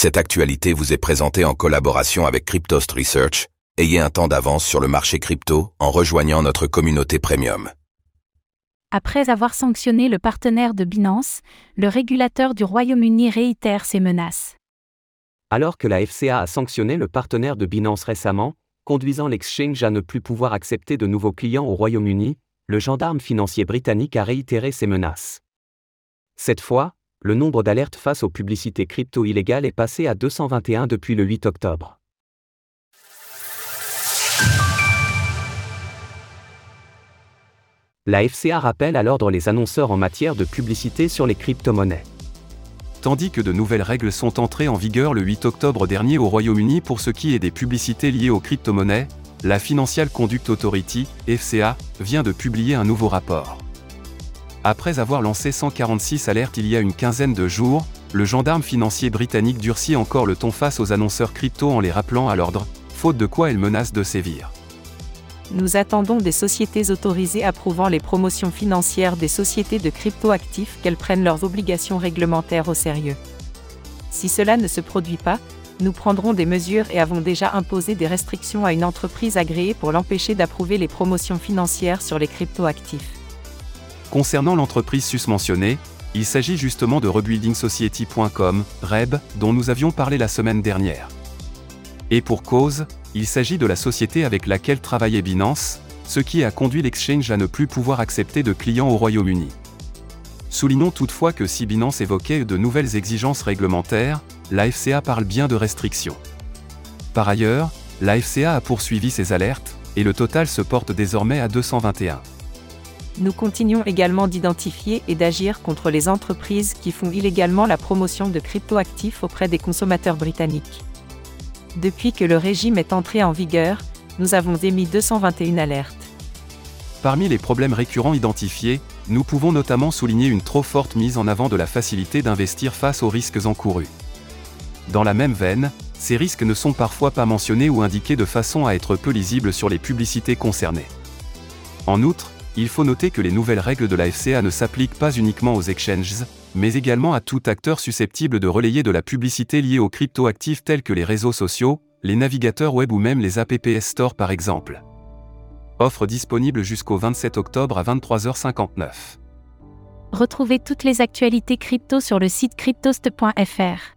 Cette actualité vous est présentée en collaboration avec Cryptost Research. Ayez un temps d'avance sur le marché crypto en rejoignant notre communauté premium. Après avoir sanctionné le partenaire de Binance, le régulateur du Royaume-Uni réitère ses menaces. Alors que la FCA a sanctionné le partenaire de Binance récemment, conduisant l'exchange à ne plus pouvoir accepter de nouveaux clients au Royaume-Uni, le gendarme financier britannique a réitéré ses menaces. Cette fois, le nombre d'alertes face aux publicités crypto illégales est passé à 221 depuis le 8 octobre. La FCA rappelle à l'ordre les annonceurs en matière de publicité sur les crypto-monnaies. Tandis que de nouvelles règles sont entrées en vigueur le 8 octobre dernier au Royaume-Uni pour ce qui est des publicités liées aux crypto-monnaies, la Financial Conduct Authority, FCA, vient de publier un nouveau rapport. Après avoir lancé 146 alertes il y a une quinzaine de jours, le gendarme financier britannique durcit encore le ton face aux annonceurs crypto en les rappelant à l'ordre, faute de quoi elle menace de sévir. Nous attendons des sociétés autorisées approuvant les promotions financières des sociétés de crypto-actifs qu'elles prennent leurs obligations réglementaires au sérieux. Si cela ne se produit pas, nous prendrons des mesures et avons déjà imposé des restrictions à une entreprise agréée pour l'empêcher d'approuver les promotions financières sur les crypto-actifs. Concernant l'entreprise susmentionnée, il s'agit justement de rebuildingsociety.com, REB, dont nous avions parlé la semaine dernière. Et pour cause, il s'agit de la société avec laquelle travaillait Binance, ce qui a conduit l'exchange à ne plus pouvoir accepter de clients au Royaume-Uni. Soulignons toutefois que si Binance évoquait de nouvelles exigences réglementaires, la FCA parle bien de restrictions. Par ailleurs, la FCA a poursuivi ses alertes, et le total se porte désormais à 221 nous continuons également d'identifier et d'agir contre les entreprises qui font illégalement la promotion de cryptoactifs auprès des consommateurs britanniques. Depuis que le régime est entré en vigueur, nous avons émis 221 alertes. Parmi les problèmes récurrents identifiés, nous pouvons notamment souligner une trop forte mise en avant de la facilité d'investir face aux risques encourus. Dans la même veine, ces risques ne sont parfois pas mentionnés ou indiqués de façon à être peu lisibles sur les publicités concernées. En outre, il faut noter que les nouvelles règles de la FCA ne s'appliquent pas uniquement aux exchanges, mais également à tout acteur susceptible de relayer de la publicité liée aux cryptoactifs tels que les réseaux sociaux, les navigateurs web ou même les apps Store par exemple. Offre disponible jusqu'au 27 octobre à 23h59. Retrouvez toutes les actualités crypto sur le site cryptost.fr.